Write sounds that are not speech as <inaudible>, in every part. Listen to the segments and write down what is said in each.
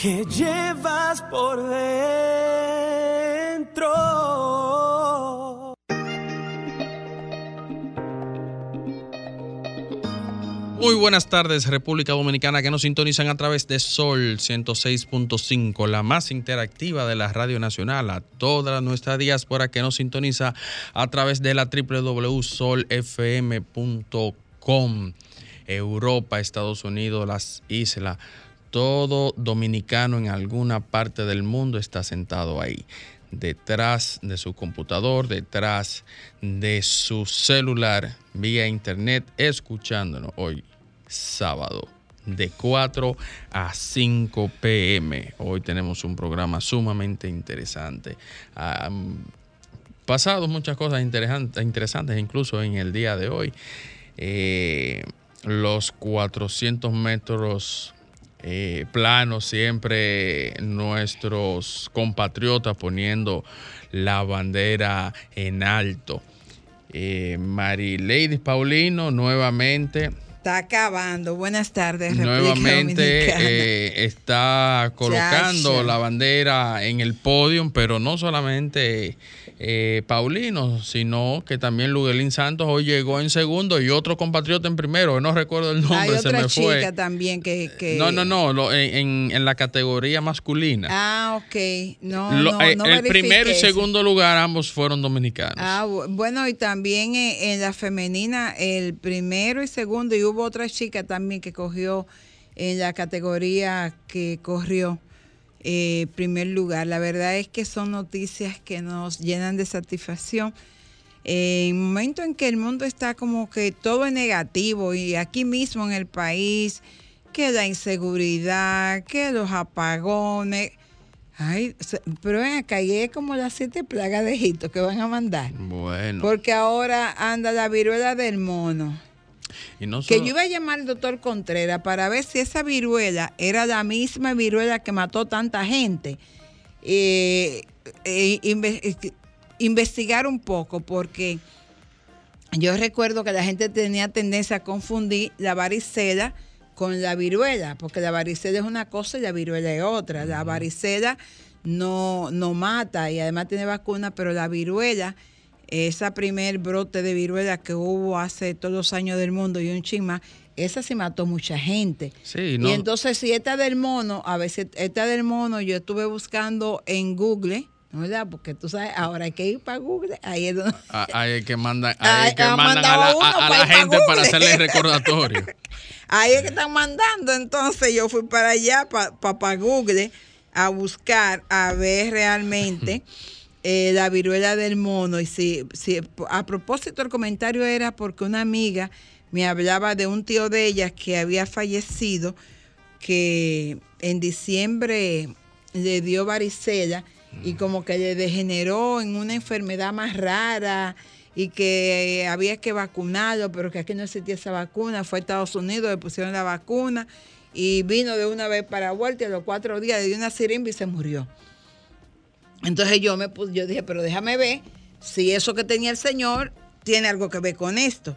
que llevas por dentro. Muy buenas tardes, República Dominicana, que nos sintonizan a través de Sol 106.5, la más interactiva de la Radio Nacional, a toda nuestra diáspora que nos sintoniza a través de la www.solfm.com, Europa, Estados Unidos, las islas, todo dominicano en alguna parte del mundo está sentado ahí detrás de su computador, detrás de su celular, vía internet, escuchándonos hoy, sábado, de 4 a 5 pm. Hoy tenemos un programa sumamente interesante. Han pasado muchas cosas interesantes, interesantes incluso en el día de hoy. Eh, los 400 metros eh, plano, siempre nuestros compatriotas poniendo la bandera en alto. Eh, Lady Paulino nuevamente. Está acabando. Buenas tardes, República Nuevamente eh, está colocando la bandera en el podio, pero no solamente eh, Paulino, sino que también Luguelín Santos hoy llegó en segundo y otro compatriota en primero, no recuerdo el nombre, Hay se otra me chica fue. también que, que- No, no, no, lo- en, en- en la categoría masculina. Ah, ok. No, Lo- no, eh, no el primero y segundo lugar ambos fueron dominicanos. Ah, bu- bueno, y también eh, en la femenina, el primero y segundo, y hubo otra chica también que cogió en la categoría que corrió eh, primer lugar. La verdad es que son noticias que nos llenan de satisfacción. Eh, en un momento en que el mundo está como que todo es negativo y aquí mismo en el país, que la inseguridad, que los apagones. Ay, pero ven acá, y es como las siete plagas de Egipto que van a mandar. Bueno, Porque ahora anda la viruela del mono. Y no Que yo iba a llamar al doctor Contreras para ver si esa viruela era la misma viruela que mató tanta gente. Eh, eh, inve- eh, investigar un poco, porque yo recuerdo que la gente tenía tendencia a confundir la varicela con la viruela, porque la varicela es una cosa y la viruela es otra. La varicela no, no mata y además tiene vacuna, pero la viruela, esa primer brote de viruela que hubo hace todos los años del mundo y un chisma, esa sí mató mucha gente. Sí, no- Y entonces si esta del mono, a veces esta del mono yo estuve buscando en Google, ¿no ¿verdad? Porque tú sabes, ahora hay que ir para Google, ahí es donde... a- hay que mandan, Ay, hay que mandan a la, a- a gente para Google. hacerle <laughs> recordatorio. Ahí es que están mandando. Entonces yo fui para allá, para Google, a buscar, a ver realmente <laughs> eh, la viruela del mono. Y si, si a propósito el comentario era porque una amiga me hablaba de un tío de ella que había fallecido, que en diciembre le dio varicela y como que le degeneró en una enfermedad más rara y que había que vacunarlo, pero que aquí no existía esa vacuna. Fue a Estados Unidos, le pusieron la vacuna y vino de una vez para vuelta y a los cuatro días le dio una sirimba y se murió. Entonces yo me puse, yo dije, pero déjame ver si eso que tenía el señor tiene algo que ver con esto.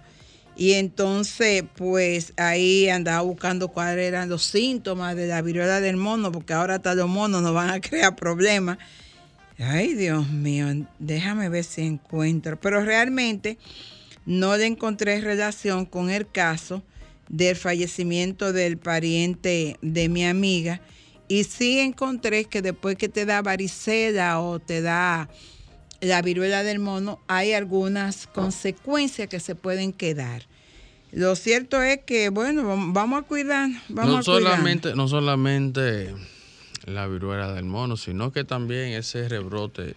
Y entonces, pues ahí andaba buscando cuáles eran los síntomas de la viruela del mono, porque ahora hasta los monos nos van a <laughs> crear problemas. Ay, Dios mío, déjame ver si encuentro. Pero realmente no le encontré relación con el caso del fallecimiento del pariente de mi amiga. Y sí encontré que después que te da varicela o te da la viruela del mono, hay algunas consecuencias que se pueden quedar. Lo cierto es que, bueno, vam- vamos a cuidar. Vamos no a cuidar. solamente, no solamente la viruela del mono, sino que también ese rebrote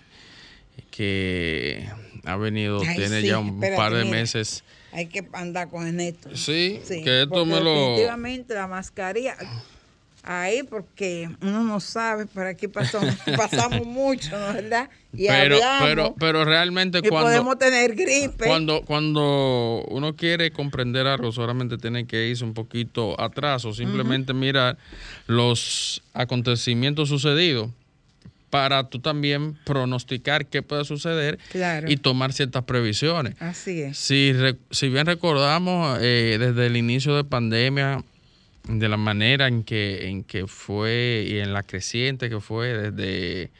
que ha venido, Ay, tiene sí, ya un espérate, par de mira. meses. Hay que andar con esto. Sí, que esto me lo- Definitivamente la mascarilla. Ahí porque uno no sabe, por aquí pasamos, <laughs> pasamos mucho, ¿no verdad? Y pero, hablamos, pero, pero realmente y cuando, podemos tener gripe. cuando, cuando uno quiere comprender algo, solamente tiene que irse un poquito atrás o simplemente mirar los acontecimientos sucedidos para tú también pronosticar qué puede suceder Claro. y tomar ciertas previsiones. Así es. Si, re- si bien recordamos eh, desde el inicio de pandemia, de la manera en que, en que fue y en la creciente que fue desde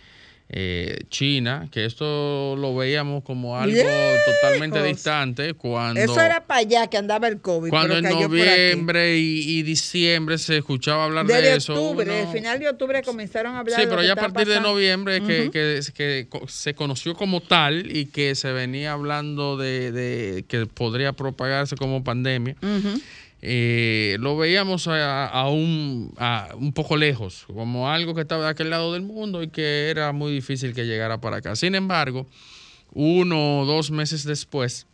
eh, China, que esto lo veíamos como algo totalmente distante cuando... Eso era para allá que andaba el COVID. cuando pero en noviembre y, y diciembre se escuchaba hablar Desde de eso. octubre, uno- el final de octubre comenzaron a hablar Sí, de pero que ya a partir de noviembre que, Ujú. que, que co- se conoció como tal y que se venía hablando de, de que podría propagarse como pandemia. Eh, lo veíamos a, un, a un poco lejos, como algo que estaba de aquel lado del mundo y que era muy difícil que llegara para acá. Sin embargo, uno o dos meses después,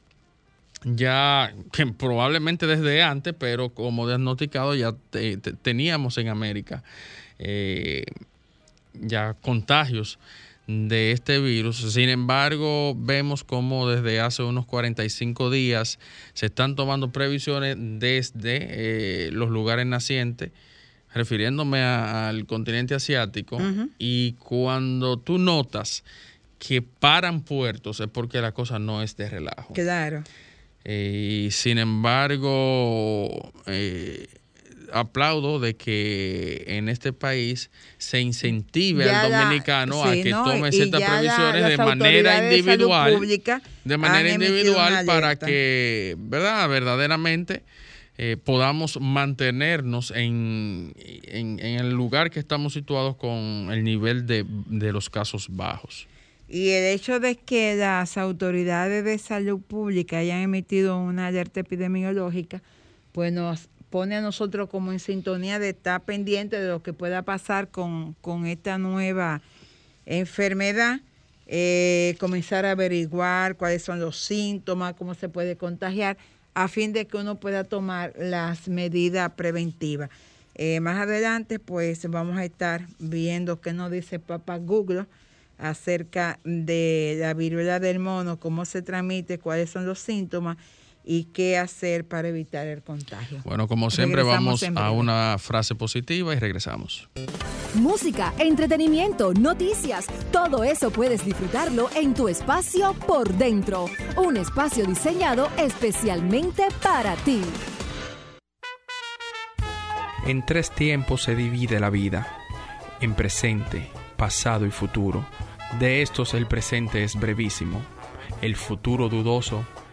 ya probablemente desde antes, pero como diagnosticado ya te- te- teníamos en América eh, ya contagios de este virus. Sin embargo, vemos como desde hace unos 45 días se están tomando previsiones desde eh, los lugares nacientes, refiriéndome a- al continente asiático, y cuando tú notas que paran puertos es porque la cosa no es de relajo. Claro. Eh, y sin embargo, eh, aplaudo de que en este país se incentive Ya al la- dominicano a que ¿no? tome ciertas la- previsiones de manera de individual. de manera individual para que, ¿verdad? Verdaderamente eh, podamos mantenernos en, en- en el lugar que estamos situados con el nivel de, de los casos bajos. Y el hecho de que las autoridades de salud pública hayan emitido una alerta epidemiológica, pues nos pone a nosotros como en sintonía de estar pendiente de lo que pueda pasar con, con esta nueva enfermedad, eh, comenzar a averiguar cuáles son los síntomas, cómo se puede contagiar, a fin de que uno pueda tomar las medidas preventivas. Eh, más adelante, pues vamos a estar viendo qué nos dice Papá Google acerca de la viruela del mono, cómo se transmite, cuáles son los síntomas y qué hacer para evitar el contagio. Bueno, como siempre, Regresamos vamos a una frase positiva y regresamos. Música, entretenimiento, noticias, todo eso puedes disfrutarlo en tu espacio por dentro. Un espacio diseñado especialmente para ti. En tres tiempos se divide la vida, en presente, pasado y futuro. De estos el presente es brevísimo, el futuro dudoso,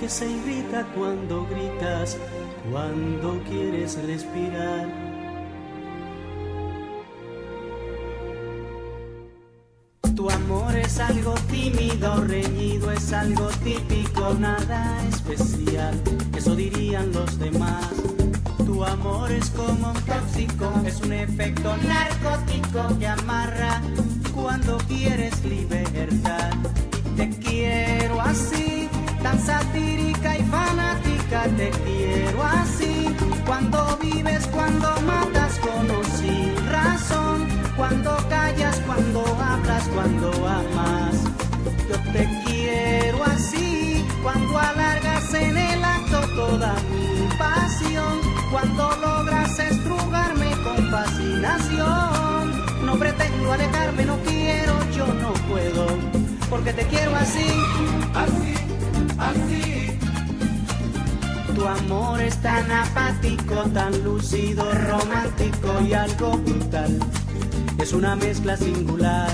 que se irrita cuando gritas, cuando quieres respirar. Tu amor es algo tímido, reñido, es algo típico, nada especial, eso dirían los demás. Tu amor es como un tóxico, es un efecto narcótico satírica y fanática, te quiero así. Cuando vives, cuando matas con o sin razón, cuando callas, cuando hablas, cuando amas. Yo te quiero así, cuando alargas en el acto toda mi pasión, cuando logras estrugarme con fascinación. No pretendo alejarme, no quiero, yo no puedo, porque te quiero así, así, así. Tu amor es tan apático, tan lúcido, romántico y algo brutal. Es una mezcla singular.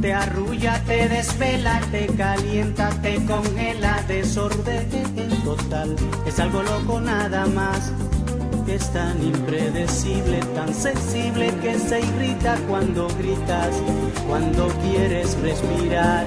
Te arrulla, te desvela, te calienta, te congela, desorden total. Es algo loco nada más. es tan impredecible, tan sensible que se irrita cuando gritas, cuando quieres respirar.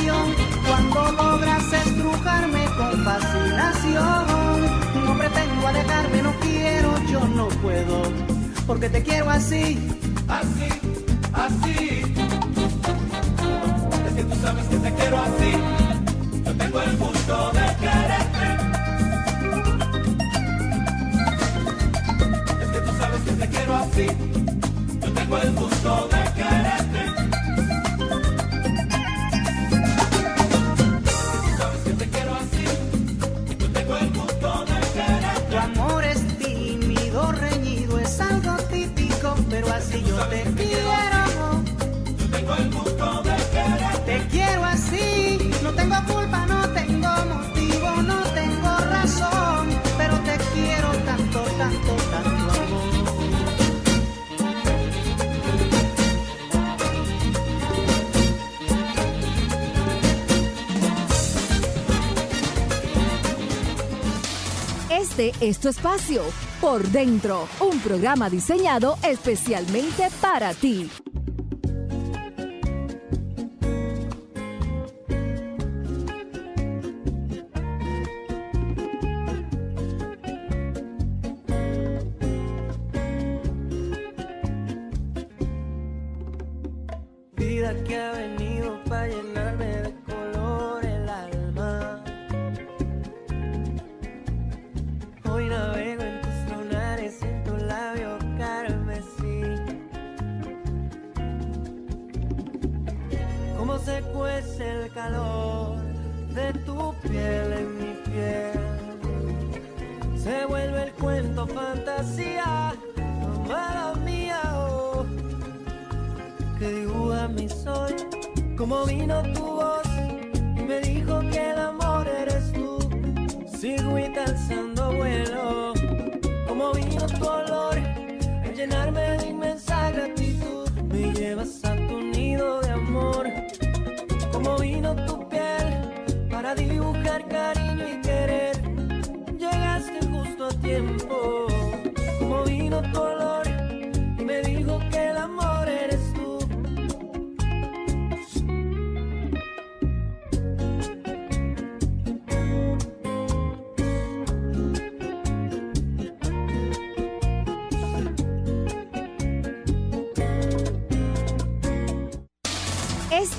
logras estrujarme con fascinación. No pretendo alejarme, no quiero, yo no puedo, porque te quiero así, así, así. Es que tú sabes que te quiero así. Yo tengo el gusto de quererte. Es que tú sabes que te quiero así. Yo tengo el gusto de quererte. Este espacio, Por Dentro, un programa diseñado especialmente para ti.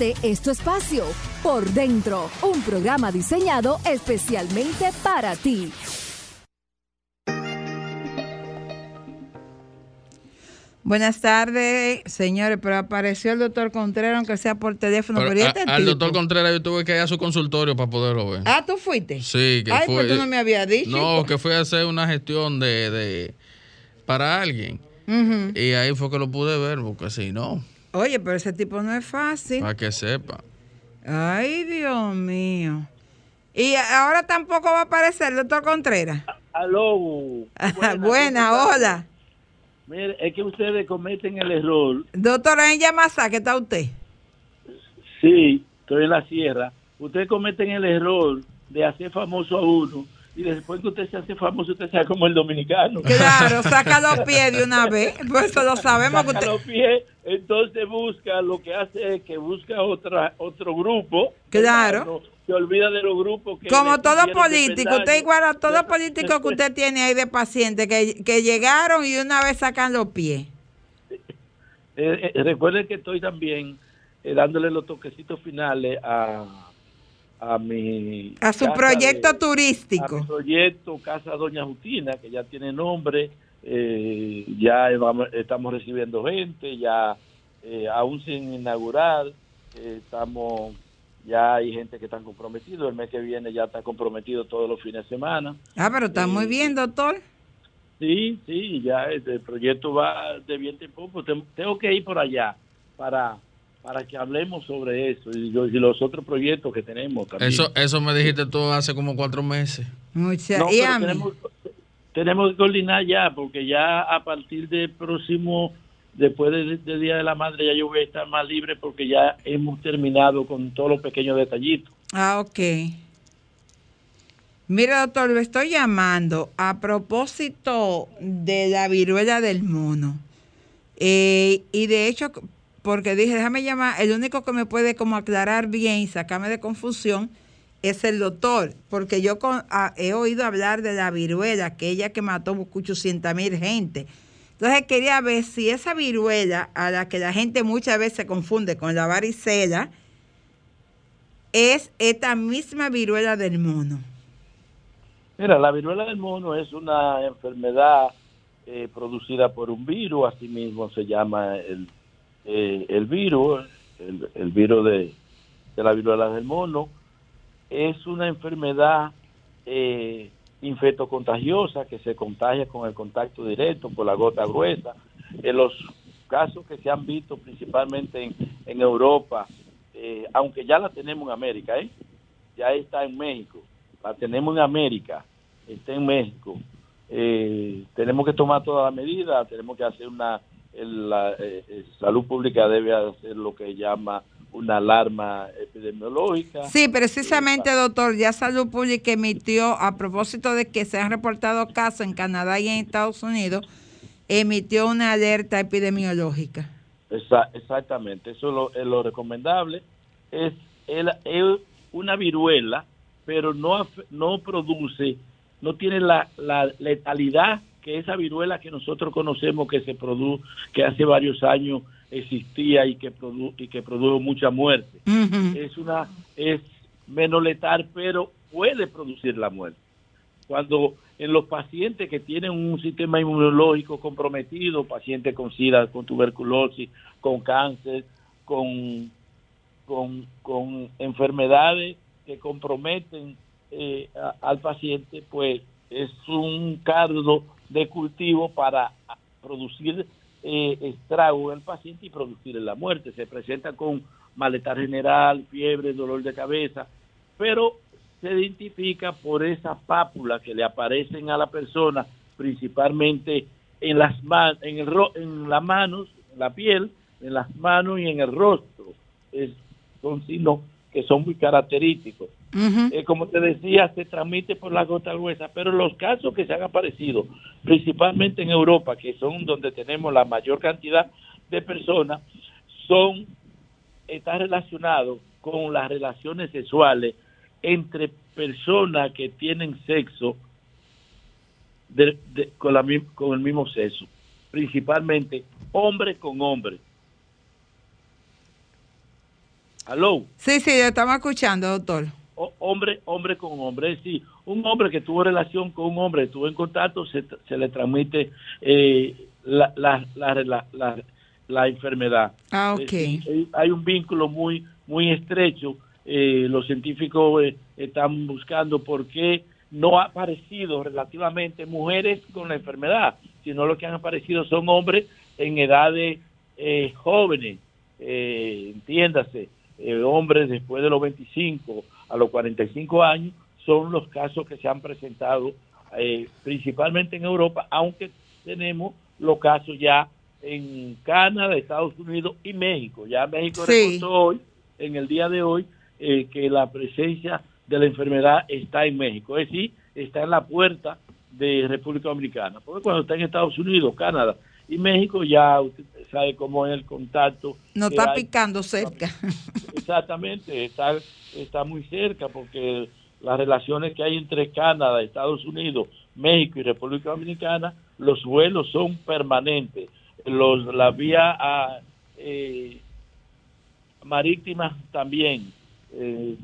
Este es tu espacio, Por Dentro, un programa diseñado especialmente para ti. Buenas tardes, señores, pero apareció el doctor Contreras, aunque sea por teléfono. Pero, Pero ¿y a- este al tipo? doctor Contreras yo tuve que ir a su consultorio para poderlo ver. Ah, ¿tú fuiste? Sí, que Ay, fue. pues tú no me habías dicho. No, que fui a hacer una gestión de, de para alguien. Y ahí fue que lo pude ver, porque si no, Oye, pero ese tipo no es fácil. para que sepa. Ay, Dios mío. Y ahora tampoco va a aparecer el doctor Contreras. Aló. <laughs> Buena, hola. Mire, es que ustedes cometen el error. Doctora, en Yamasa, ¿qué está usted? Sí, estoy en la sierra. Ustedes cometen el error de hacer famoso a uno y después que usted se hace famoso, usted sea como el dominicano. Claro, <laughs> saca los pies de una vez. Pues eso lo sabemos. Que Saca usted... los pies, entonces busca, lo que hace es que busca otra otro grupo. Claro. No, se olvida de los grupos que... Como todo político, usted igual a todo político que usted tiene ahí de paciente, que, que llegaron y una vez sacan los pies. Eh, eh, recuerden que estoy también eh, dándole los toquecitos finales a, a mi... A su proyecto de- turístico. A mi proyecto Casa Doña Justina, que ya tiene nombre, eh, ya estamos recibiendo gente, ya eh, aún sin inaugurar, eh, estamos... Ya hay gente que están comprometidos, el mes que viene ya está comprometido todos los fines de semana. Ah, pero está muy bien, doctor. Sí, sí, ya el proyecto va de bien tiempo. Pues tengo que ir por allá para para que hablemos sobre eso y, los otros proyectos que tenemos también. Eso, eso me dijiste tú hace como cuatro meses. Muchas no, tenemos, tenemos que coordinar ya, porque ya a partir del próximo, después del, Día de la Madre, ya yo voy a estar más libre porque ya hemos terminado con todos los pequeños detallitos. Ah, ok. Mira, doctor, lo estoy llamando a propósito de la viruela del mono. Eh, y de hecho, porque dije, déjame llamar, el único que me puede como aclarar bien y sacarme de confusión es el doctor, porque yo he oído hablar de la viruela, aquella que mató 800 mil gente. Entonces quería ver si esa viruela, a la que la gente muchas veces se confunde con la varicela, es esta misma viruela del mono. Mira, la viruela del mono es una enfermedad eh, producida por un virus, así mismo se llama el eh, el virus, el, virus de, la viruela del mono, es una enfermedad eh, infectocontagiosa que se contagia con el contacto directo por la gota gruesa. En los casos que se han visto principalmente en, Europa, eh, aunque ya la tenemos en América, ¿eh? ya está en México, la tenemos en América, está en México. Eh, tenemos que tomar todas las medidas, tenemos que hacer una la eh, eh, salud pública debe hacer lo que llama una alarma epidemiológica. Sí, precisamente, doctor, ya Salud Pública emitió, a propósito de que se han reportado casos en Canadá y en Estados Unidos, emitió una alerta epidemiológica. exactamente, eso es lo, recomendable. Es, es una viruela, pero no, no produce, no tiene la, la letalidad que esa viruela que nosotros conocemos que se produjo, que hace varios años existía y que produ y que produjo mucha muerte. Es una es menos letal, pero puede producir la muerte. Cuando en los pacientes que tienen un sistema inmunológico comprometido, pacientes con SIDA, con tuberculosis, con cáncer, con, con, con enfermedades que comprometen eh, al paciente, pues es un cargo de cultivo para producir eh, estrago en el paciente y producir la muerte. Se presenta con malestar general, fiebre, dolor de cabeza, pero se identifica por esas pápulas que le aparecen a la persona, principalmente en las manos, en, el en las manos, en la piel, en las manos y en el rostro. Son signos que son muy característicos. Eh, como te decía, se transmite por la gota gruesa, pero los casos que se han aparecido, principalmente en Europa, que son donde tenemos la mayor cantidad de personas, son están relacionados con las relaciones sexuales entre personas que tienen sexo con, la, con el mismo sexo, principalmente hombre con hombre. ¿Aló? Sí, sí, estamos escuchando, doctor hombre, hombre con hombre. Es decir, un hombre que tuvo relación con un hombre, estuvo en contacto, se, se le transmite eh, la, la, la, la, enfermedad. Ah, ok. hay un vínculo muy, muy estrecho. Eh, los científicos eh, están buscando por qué no ha aparecido relativamente mujeres con la enfermedad, sino lo que han aparecido son hombres en edades jóvenes, entiéndase, hombres después de los 25 a los 45 años son los casos que se han presentado eh, principalmente en Europa, aunque tenemos los casos ya en Canadá, Estados Unidos y México. Ya México reportó hoy, en el día de hoy, eh, que la presencia de la enfermedad está en México, es decir, está en la puerta de República Dominicana. Porque cuando está en Estados Unidos, Canadá y México, ya usted sabe cómo es el contacto. No está picando cerca. <laughs> Exactamente, está está muy cerca porque las relaciones que hay entre Canadá, Estados Unidos, México y República Dominicana, los vuelos son permanentes. Los, la vía a, eh, marítima también. Eh,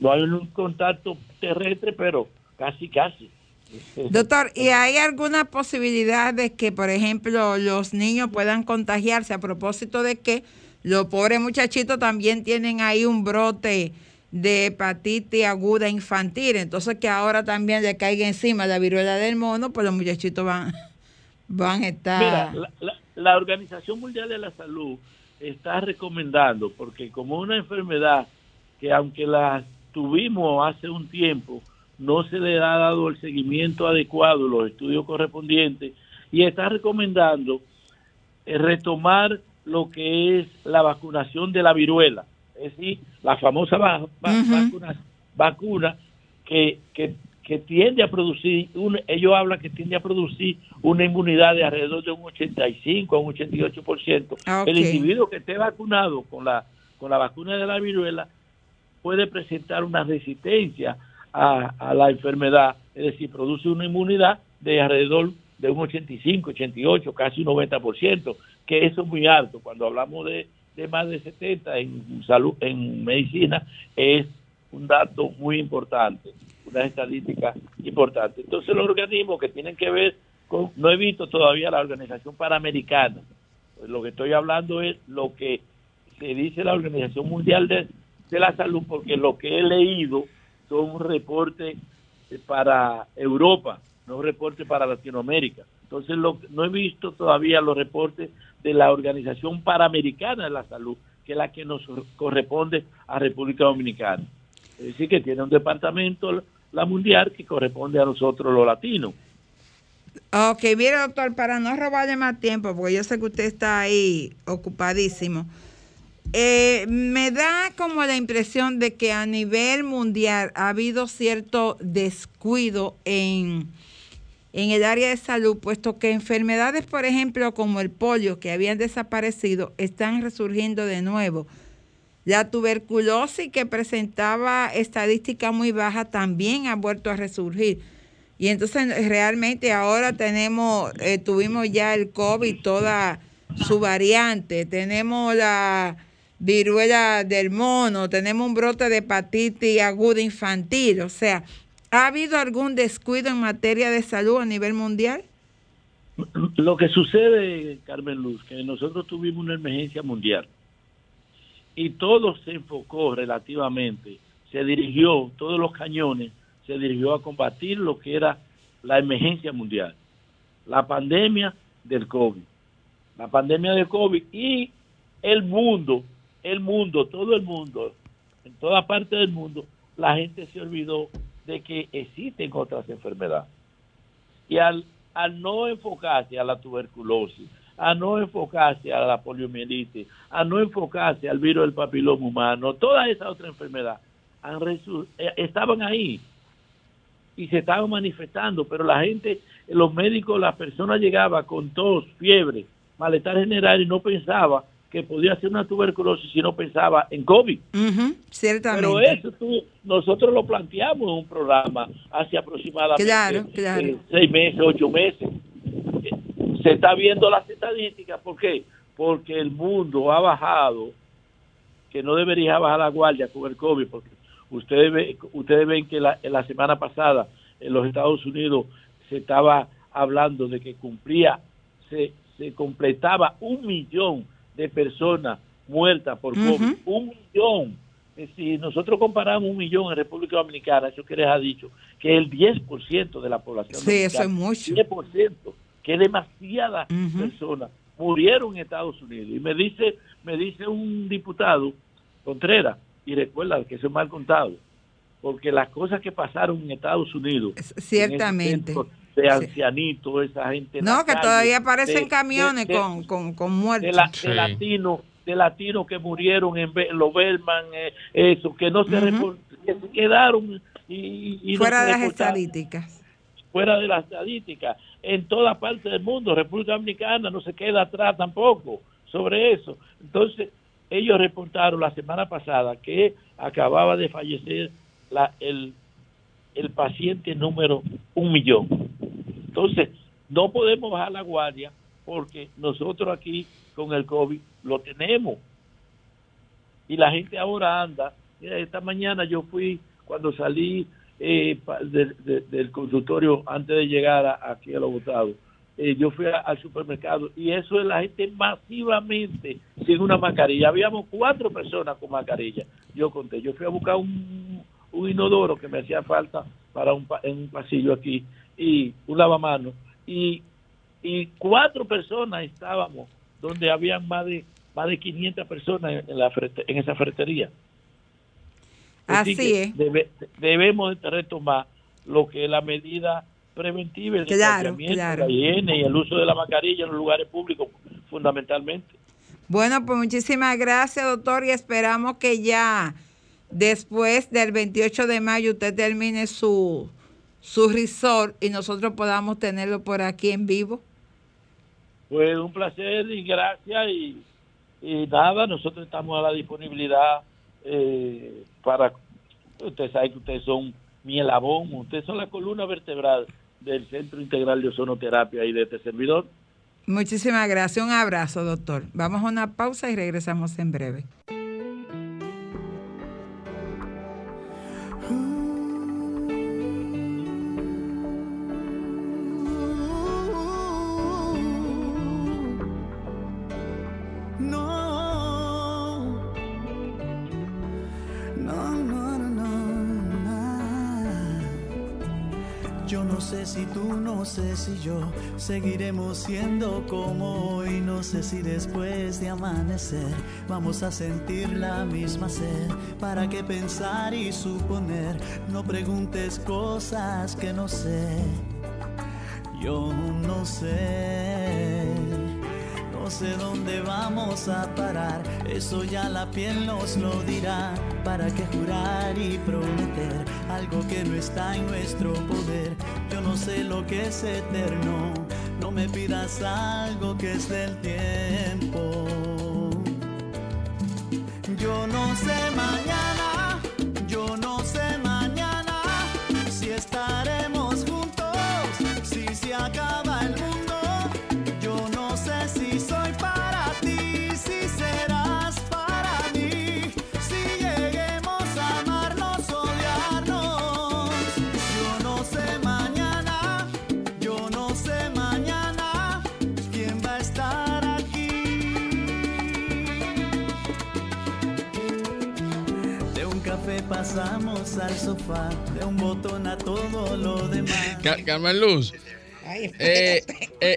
no hay un contacto terrestre, pero casi, casi. Doctor, ¿y hay alguna posibilidad de que, por ejemplo, los niños puedan contagiarse a propósito de que los pobres muchachitos también tienen ahí un brote de hepatitis aguda infantil. Entonces que ahora también le caiga encima la viruela del mono, pues los muchachitos van, <laughs> van a estar... Mira, la, la- la Organización Mundial de la Salud está recomendando, porque como una enfermedad que aunque la tuvimos hace un tiempo, no se le ha dado el seguimiento adecuado, los estudios correspondientes, y está recomendando eh, retomar lo que es la vacunación de la viruela, es decir, la famosa va- va- Ujú. vacuna, vacuna que, que, que tiende a producir, un, ellos hablan que tiende a producir una inmunidad de alrededor de un 85 a un 88%. Ah, ok. El individuo que esté vacunado con la, con la vacuna de la viruela puede presentar una resistencia a, a la enfermedad, es decir, produce una inmunidad de alrededor de un 85, 88, casi un 90%, que eso es muy alto. Cuando hablamos de, de más de 70 en salud, en medicina, es un dato muy importante, una estadística importante. Entonces los organismos que tienen que ver con, no he visto todavía la Organización Panamericana, Pues lo que estoy hablando es lo que se dice la Organización Mundial de, de la Salud, porque lo que he leído son reportes eh, para Europa, no reportes para Latinoamérica. Entonces lo, no he visto todavía los reportes de la Organización Panamericana de la Salud, que es la que nos corresponde a República Dominicana. Es decir, que tiene un departamento, la mundial, que corresponde a nosotros los latinos. Ok, mire doctor, para no robarle más tiempo, porque yo sé que usted está ahí ocupadísimo, eh, me da como la impresión de que a nivel mundial ha habido cierto descuido en, en el área de salud, puesto que enfermedades, por ejemplo, como el polio, que habían desaparecido, están resurgiendo de nuevo. La tuberculosis, que presentaba estadística muy baja, también ha vuelto a resurgir. Y entonces realmente ahora tenemos, eh, tuvimos ya el COVID, toda su variante, tenemos la viruela del mono, tenemos un brote de hepatitis aguda infantil, o sea, ¿ha habido algún descuido en materia de salud a nivel mundial? Lo que sucede, Carmen Luz, que nosotros tuvimos una emergencia mundial y todo se enfocó relativamente, se dirigió, todos los cañones se dirigió a combatir lo que era la emergencia mundial, la pandemia del COVID, la pandemia del COVID y el mundo, el mundo, todo el mundo, en toda parte del mundo, la gente se olvidó de que existen otras enfermedades. Y al, al no enfocarse a la tuberculosis, a no enfocarse a la poliomielitis, a no enfocarse al virus del papiloma humano, toda esa otra enfermedad, han resu- eh, estaban ahí y se estaban manifestando, pero la gente, los médicos, las personas llegaban con tos, fiebre, malestar general y no pensaba que podía ser una tuberculosis si no pensaba en COVID. Ciertamente. Pero eso tú- nosotros lo planteamos en un programa hace aproximadamente Claro, claro. eh, seis meses, ocho meses. Eh, Se está viendo las estadísticas, ¿por qué? Porque el mundo ha bajado, que no debería bajar la guardia con el COVID, porque ustedes, ve- ustedes ven que la, en la semana pasada en los Estados Unidos se estaba hablando de que cumplía, se, se completaba un millón de personas muertas por COVID. Un millón. Si nosotros comparamos un millón en República Dominicana, eso que les ha dicho, que el 10% de la población Sí, eso es mucho. 10%, que demasiadas personas murieron en Estados Unidos. Y me dice, me dice un diputado, Contreras, y recuerda que eso es mal contado, porque las cosas que pasaron en Estados Unidos, Ciertamente. De ancianitos, esa gente en No, la que calle, todavía aparecen de- camiones de- de- con, con, con muertos. de, la- de latinos de latinos que murieron en, los Berman, eh, eso, que no se repor- que se quedaron y, Fuera de las estadísticas. fuera de las estadísticas, en toda parte del mundo, República Dominicana no se queda atrás tampoco sobre eso. Entonces, ellos reportaron la semana pasada que acababa de fallecer la, el, el paciente número un millón. Entonces, no podemos bajar la guardia porque nosotros aquí con el COVID lo tenemos. Y la gente ahora anda. Mira, esta mañana yo fui, cuando salí eh, del consultorio antes de llegar a- aquí a los votados, eh, yo fui al supermercado y eso es la gente masivamente sin una mascarilla. Habíamos cuatro personas con mascarilla. Yo conté, yo fui a buscar un, un inodoro que me hacía falta para un, en un pasillo aquí y un lavamanos y, y cuatro personas estábamos donde habían más de más de 500 personas en, la en esa ferretería. Así que es. debe- debemos de retomar lo que es la medida preventiva, el claro. la higiene y el uso de la mascarilla en los lugares públicos, fundamentalmente. Bueno, pues muchísimas gracias, doctor, y esperamos que ya después del 28 de mayo usted termine su, su resort y nosotros podamos tenerlo por aquí en vivo. Pues un placer y gracias y, y nada, nosotros estamos a la disponibilidad eh, para, ustedes saben que ustedes son mi elabón, ustedes son la columna vertebral del Centro Integral de Ozonoterapia y de este servidor. Muchísimas gracias, un abrazo, doctor. Vamos a una pausa y regresamos en breve. Yo seguiremos siendo como hoy. No sé si después de amanecer vamos a sentir la misma sed. ¿Para qué pensar y suponer? No preguntes cosas que no sé. Yo no sé. No sé dónde vamos a parar, eso ya la piel nos lo dirá. ¿Para qué jurar y prometer algo que no está en nuestro poder? Yo no sé lo que es eterno, no me pidas algo que es del tiempo. Yo no sé mañana, pasamos al sofá, de un botón a todo lo demás. Car- Carmen Luz, eh, eh,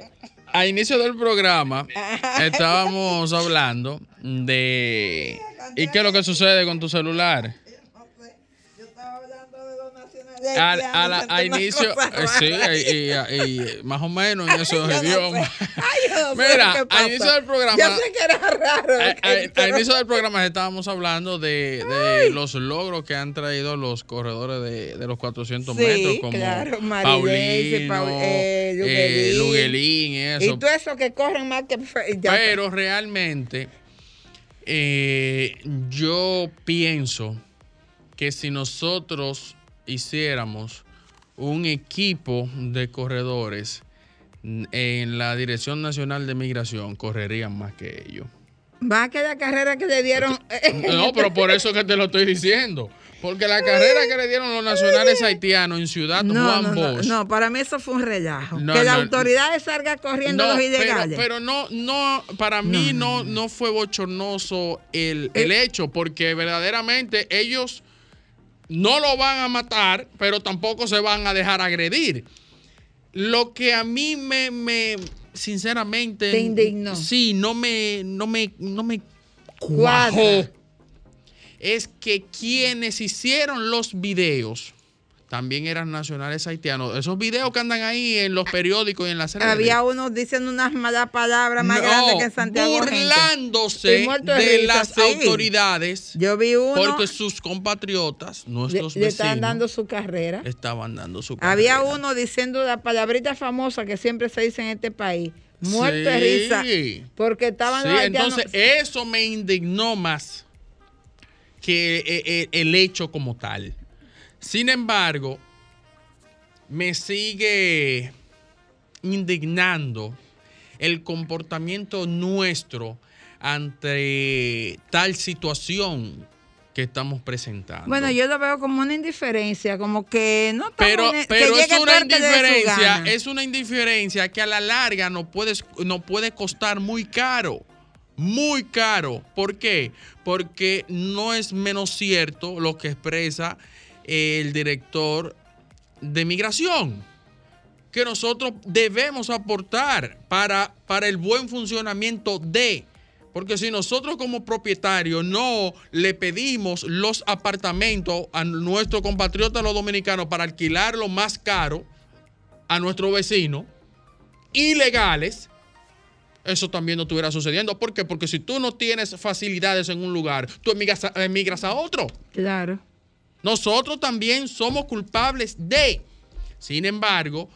a inicio del programa <laughs> estábamos hablando de... ¿Y qué es lo que sucede con tu celular? A, la- a inicio, <laughs> eh, sí, y, y- y más o menos en esos idiomas. Mira, a inicio del programa, Yo sé que era raro. a, inicio del programa estábamos hablando de, de los logros que han traído los corredores de, de los 400 Sí, metros, como claro, Paulino, Paul- eh, eh, Luguelín. Luguelín y eso. Y tú eso que corren más que... Pero realmente eh, yo pienso que si nosotros hiciéramos un equipo de corredores en la Dirección Nacional de Migración, correrían más que ellos. Más que la carrera que le dieron... <laughs> No, pero por eso que te lo estoy diciendo. Porque la carrera que le dieron los nacionales haitianos en Ciudad No, Juan no, Bosch. no, para mí eso fue un relajo. No, que la autoridad salga corriendo los ilegales. pero no, no, para mí no, no fue bochornoso el, el Eh. hecho, porque verdaderamente ellos no lo van a matar, pero tampoco se van a dejar agredir. Lo que a mí me, me sinceramente, Te indignó. sí, no me, no me, no me cuajó, es que quienes hicieron los videos también eran nacionales haitianos. Esos videos que andan ahí en los periódicos y en las redes. Había unos diciendo unas malas palabras más No, grandes que en Santiago. gente. burlándose muerto de, las sí. autoridades Yo vi uno, porque sus compatriotas, le, nuestros le vecinos, estaban dando su carrera. estaban dando su Había carrera. uno diciendo la palabrita famosa que siempre se dice en este país. Muerto de risa. Sí. Porque estaban Sí, los haitianos- entonces eso me indignó más que eh, eh, el hecho como tal. Sin embargo, me sigue indignando el comportamiento nuestro ante tal situación que estamos presentando. Bueno, yo lo veo como una indiferencia, como que no pero, que pero es una indiferencia, es una indiferencia que a la larga nos puede, nos puede costar muy caro. Muy caro. ¿Por qué? Porque no es menos cierto lo que expresa el director de migración. Que nosotros debemos aportar para, para el buen funcionamiento de. Porque si nosotros como propietarios no le pedimos los apartamentos a nuestros compatriotas los dominicanos para alquilarlo más caro a nuestros vecinos, ilegales, eso también no estuviera sucediendo. ¿Por qué? Porque si tú no tienes facilidades en un lugar, tú emigras a, emigras a otro. Claro. Nosotros también somos culpables de. Sin embargo,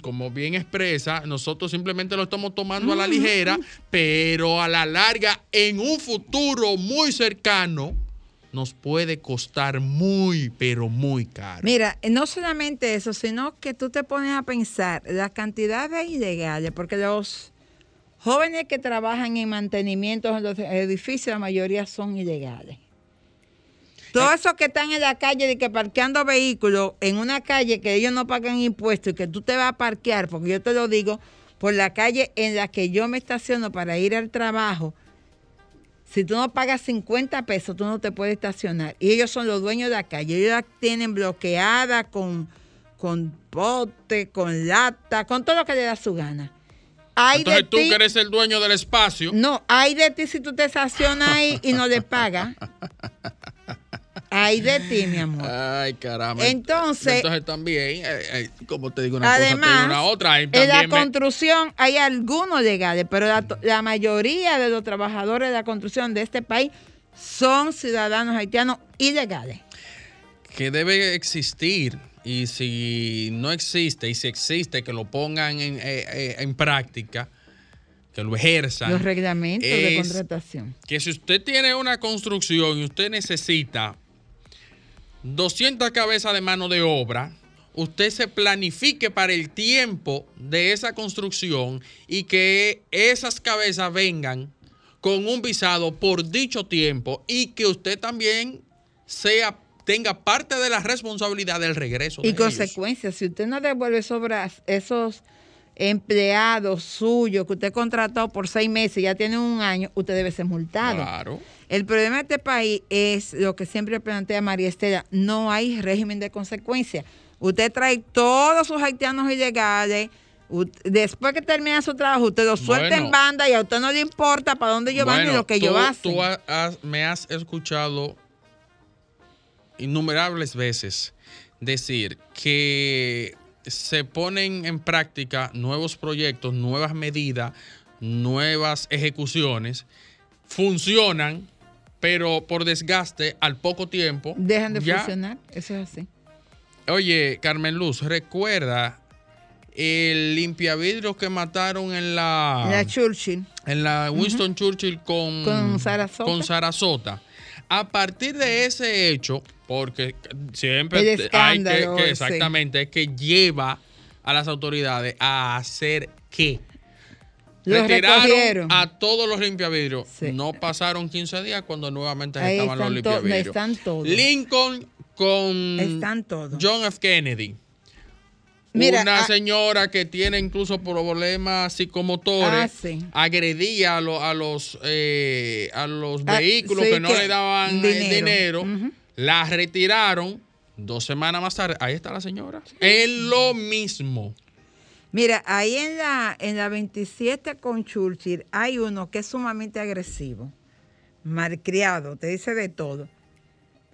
como bien expresa, nosotros simplemente lo estamos tomando a la ligera, pero a la larga, en un futuro muy cercano, nos puede costar muy, pero muy caro. Mira, no solamente eso, sino que tú te pones a pensar la cantidad de ilegales, porque los jóvenes que trabajan en mantenimiento en los edificios, la mayoría son ilegales. Todos esos que están en la calle de que parqueando vehículos en una calle que ellos no pagan impuestos y que tú te vas a parquear, porque yo te lo digo, por la calle en la que yo me estaciono para ir al trabajo, si tú no pagas 50 pesos, tú no te puedes estacionar. Y ellos son los dueños de la calle. Ellos la tienen bloqueada con, con pote, con lata, con todo lo que le da su gana. Hay de Entonces tú que eres el dueño del espacio. no, hay de ti si tú te estacionas ahí y no le pagas. <laughs> Hay de ti, mi amor. Ay, caramba. Entonces- Entonces también, eh, eh, como te digo una cosa, te digo una otra. En la me- construcción hay algunos legales, pero la, la mayoría de los trabajadores de la construcción de este país son ciudadanos haitianos ilegales. que debe existir y si no existe y si existe que lo pongan en, eh, en práctica, que lo ejerzan. Los reglamentos de contratación. Que si usted tiene una construcción y usted necesita 200 cabezas de mano de obra, usted se planifique para el tiempo de esa construcción y que esas cabezas vengan con un visado por dicho tiempo y que usted también sea tenga parte de la responsabilidad del regreso de Y ellos. consecuencias, si usted no devuelve sobre esos empleados suyos que usted contrató por seis meses y ya tiene un año, usted debe ser multado. Claro. El problema de este país es lo que siempre plantea María Estela, no hay régimen de consecuencias. Usted trae todos sus haitianos ilegales, después que termina su trabajo, usted los suelta Bueno. en banda y a usted no le importa para dónde ellos van ni Bueno, lo que ellos hacen. tú has- me has escuchado innumerables veces decir que se ponen en práctica nuevos proyectos, nuevas medidas, nuevas ejecuciones, funcionan, pero por desgaste al poco tiempo. Dejan de ya- funcionar, eso es así. Oye, Carmen Luz, recuerda el limpiavidrios que mataron en la La Churchill. en la Winston Churchill con, Con Sarasota. con Sarasota. A partir de ese hecho, porque siempre hay que, sí. exactamente, es que lleva a las autoridades a hacer qué. Los Retiraron recogieron. a todos los limpiavidrios. No pasaron 15 días cuando nuevamente Ahí estaban los están limpiavidrios. están todos. Lincoln con Están todos. John F. Kennedy. Mira, una ah- señora que tiene incluso problemas psicomotores Ah, sí. agredía a, lo- a los eh, a los Ah, vehículos sí, que no que- le daban eh, dinero. dinero, la retiraron dos semanas más tarde ahí está la señora es lo mismo Mira, ahí en la, en la 27 con Churchill hay uno que es sumamente agresivo, malcriado, te dice de todo.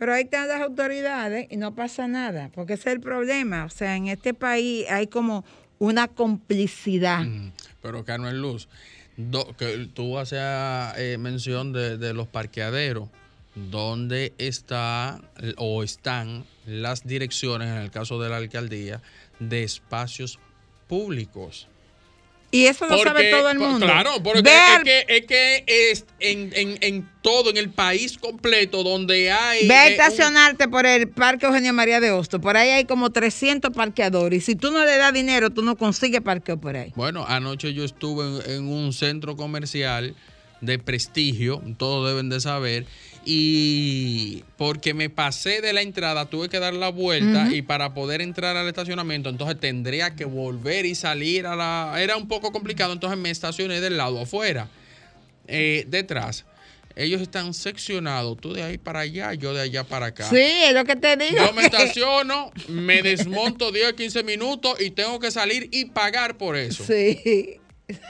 Pero ahí están las autoridades y no pasa nada, porque ese es el problema. O sea, en este país hay como una complicidad. pero Carmen Luz do- que tú hacías eh, mención de, de los parqueaderos dónde está o están las direcciones en el caso de la alcaldía de espacios públicos Y eso lo sabe todo el mundo. Claro, porque es que, es que es en, en- en todo, en el país completo, donde hay. Ve a eh, un- estacionarte por el Parque Eugenio María de Hosto. Por ahí hay como 300 parqueadores. Y si tú no le das dinero, tú no consigues parqueo por ahí. Bueno, anoche yo estuve en, en un centro comercial de prestigio, todos deben de saber. Y porque me pasé de la entrada, tuve que dar la vuelta y para poder entrar al estacionamiento, entonces tendría que volver y salir a la... Era un poco complicado, entonces me estacioné del lado afuera, eh, detrás. Ellos están seccionados, tú de ahí para allá, yo de allá para acá. Sí, es lo que te digo. Yo me <laughs> estaciono, me desmonto 10 15 minutos y tengo que salir y pagar por eso. Sí,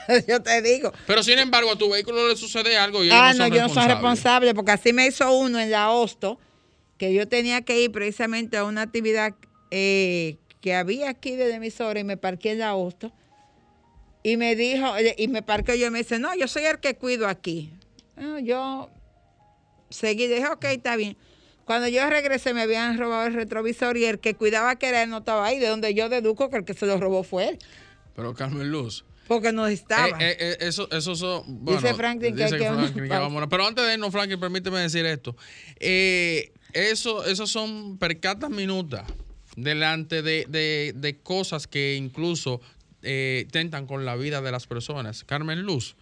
<laughs> yo te digo. Pero sin embargo, a tu vehículo le sucede algo y Ah, no yo no soy responsable, porque así me hizo uno en la Hosto, que yo tenía que ir precisamente a una actividad eh, que había aquí de emisora y me parqué en la Hosto. Y me dijo, eh, y me parqué yo y me dice, no, yo soy el que cuido aquí. Yo seguí, dije, ok, está bien. Cuando yo regresé me habían robado el retrovisor y el que cuidaba que era él no estaba ahí, de donde yo deduzco que el que se lo robó fue él, Pero Carmen Luz. Porque no estaba. eh, eh, eh, eso, eso son. Bueno, Dice Franklin que dice que- Franklin que. Pero antes de irnos, Franklin, permíteme decir esto. Eh, eso, esos son percatas minutas delante de, de- de cosas que incluso eh, tentan con la vida de las personas. Carmen Luz,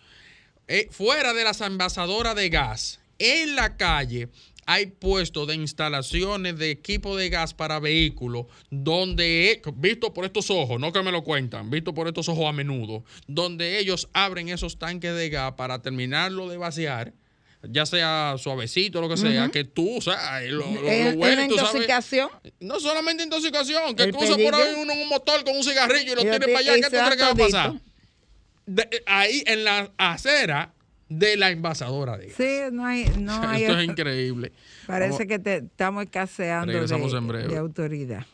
eh, fuera de las envasadoras de gas, en la calle hay puestos de instalaciones de equipo de gas para vehículos donde, he- visto por estos ojos, no que me lo cuentan, visto por estos ojos a menudo, donde ellos abren esos tanques de gas para terminarlo de vaciar, ya sea suavecito, lo que sea, que tú, o sea, lo, lo- lo Es bueno, tú sabes- intoxicación. no solamente intoxicación, que El cruza por ahí uno en un motor con un cigarrillo y lo tiene ti- para allá, ¿qué tú crees que va a pasar? De- eh, ahí en la acera de la envasadora. Sí, no hay, no <laughs> hay. Esto es increíble. Parece Vamos- que te, estamos escaseando Regresamos de, en breve. de autoridad.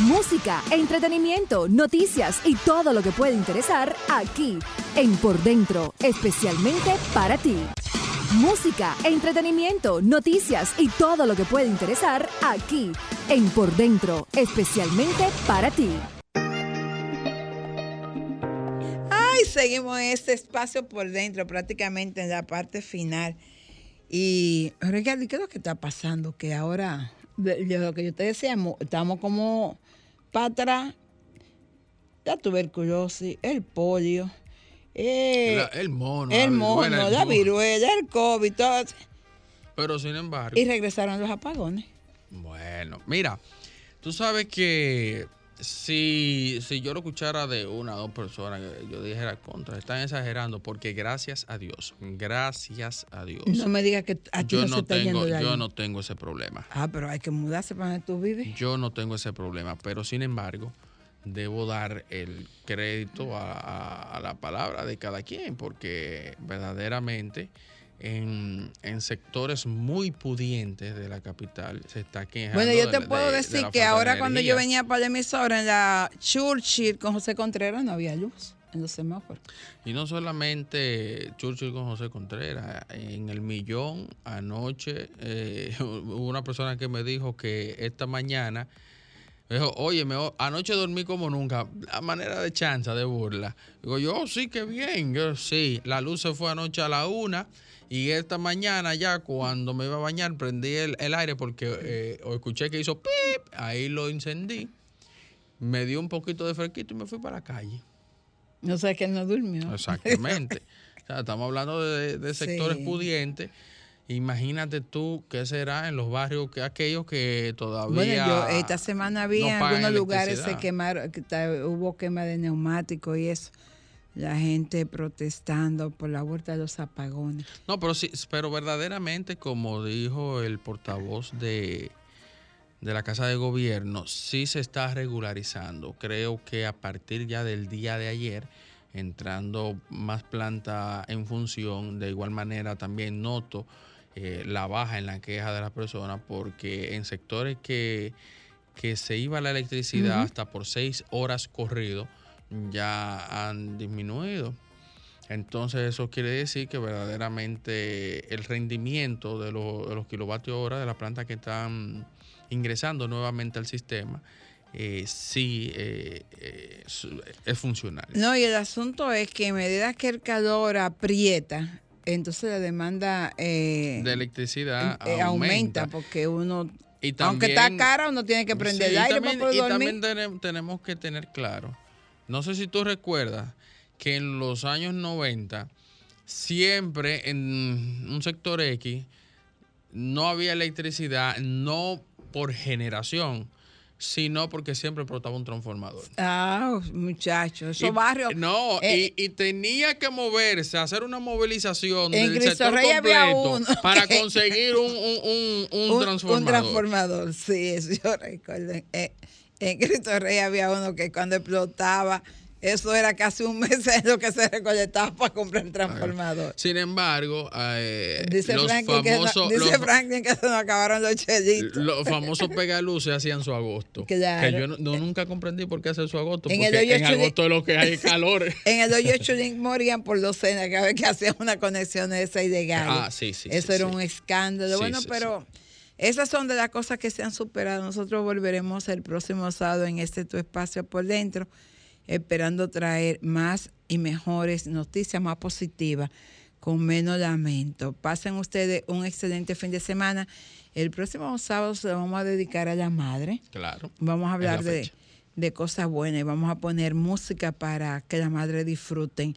Música, entretenimiento, noticias y todo lo que puede interesar aquí en Por Dentro, especialmente para ti. Música, entretenimiento, noticias y todo lo que puede interesar aquí en Por Dentro, especialmente para ti. Seguimos en este espacio por dentro, prácticamente en la parte final. Y, Ricardo, ¿y ¿qué es lo que está pasando? Que ahora, de, lo que yo te decía, mo- estamos como para atrás. La tuberculosis, el polio, eh, La- el mono. el la mono, viruela, el la mono. viruela, el COVID, todo. Pero sin embargo, Y regresaron los apagones. bueno, mira, tú sabes que si, si yo lo escuchara de una o dos personas, yo dijera contra, están exagerando, porque gracias a Dios, gracias a Dios. No me digas que a ti yo no, se no está tengo, yendo yo no tengo ese problema. Ah, pero hay que mudarse para donde tú vives. Yo no tengo ese problema, pero sin embargo, debo dar el crédito a, a- a la palabra de cada quien, porque verdaderamente en, en sectores muy pudientes de la capital se está quejando. Bueno, yo de- te puedo de- de decir que ahora cuando yo venía para la emisora en la Churchill con José Contreras no había luz en los semáforos. Y no solamente Churchill con José Contreras, en el millón anoche eh, <laughs> hubo una persona que me dijo que esta mañana, dijo, oye, me, anoche dormí como nunca, a manera de chanza, de burla. Digo, yo sí, qué bien, yo sí, la luz se fue anoche a la una y esta mañana ya cuando me iba a bañar prendí el, el aire porque eh, o escuché que hizo pip, ahí lo encendí, me dio un poquito de fresquito y me fui para la calle. No sé que él no durmió. Exactamente. <laughs> O sea, estamos hablando de, de sectores Sí. pudientes. Imagínate tú qué será en los barrios que aquellos que todavía. Bueno, yo esta semana vi no en algunos lugares se quemaron, hubo quema de neumáticos y eso. La gente protestando por la vuelta de los apagones. No, pero sí, pero verdaderamente, como dijo el portavoz de, de la Casa de Gobierno, sí se está regularizando. Creo que a partir ya del día de ayer, entrando más planta en función, de igual manera también noto eh, la baja en la queja de las personas, porque en sectores que, que se iba la electricidad hasta por seis horas corrido, ya han disminuido. Entonces eso quiere decir que verdaderamente el rendimiento de, los- de los kilovatios hora de la planta que están ingresando nuevamente al sistema eh, sí eh, eh, es, es funcional. No, y el asunto es que a medida que el calor aprieta, entonces la demanda eh, De electricidad eh, aumenta. porque uno, Y aunque está también- cara, uno tiene que prender Sí, el y aire también, para poder y dormir. también tenem- tenemos que tener claro, no sé si tú recuerdas que en los años 90 siempre en un sector X no había electricidad, no por generación, sino porque siempre explotaba un transformador. Ah, muchachos, esos Y- barrios. No, eh, y, y tenía que moverse, hacer una movilización En del Cristo sector Rey había completo uno <laughs> para conseguir un, un- un- un un, transformador. un transformador, sí, eso <laughs> yo recuerdo. Eh, en Cristo Rey había uno que cuando explotaba, eso era casi un mes en lo que se recolectaba para comprar el transformador. Sin embargo, eh, Dice, los Franklin, que no- famosos, dice los, Franklin que se nos acabaron los chelitos. los famosos pegaluces hacían su agosto. <laughs> Claro. Que yo no- no- nunca comprendí por qué hacer su agosto. En el porque hoyo en agosto es lo que hay calor. <laughs> En el hoyo Chulín morían por docenas cada vez que hacían una conexión de esa ilegal. Ah, sí, sí, Eso sí, era sí. un escándalo. Sí, bueno, pero esas son de las cosas que se han superado. Nosotros volveremos el próximo sábado en este tu espacio por dentro, esperando traer más y mejores noticias, más positivas, con menos lamento. Pasen ustedes un excelente fin de semana. El próximo sábado se lo vamos a dedicar a la madre. Claro. Vamos a hablar de, de cosas buenas y vamos a poner música para que la madre disfruten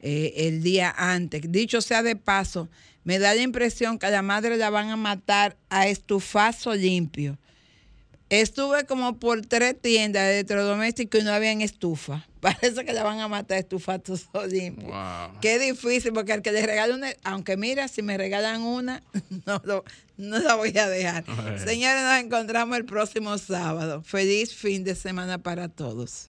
eh, el día antes. Dicho sea de paso, me da la impresión que a la madre la van a matar a estufazo limpio. Estuve como por tres tiendas de electrodomésticos y no habían estufa. <laughs> Parece que la van a matar a estufazo limpio. Wow. Qué difícil, porque al que le regale una, aunque mira, si me regalan una, <laughs> no, lo- no la voy a dejar. Señores, nos encontramos el próximo sábado. Feliz fin de semana para todos.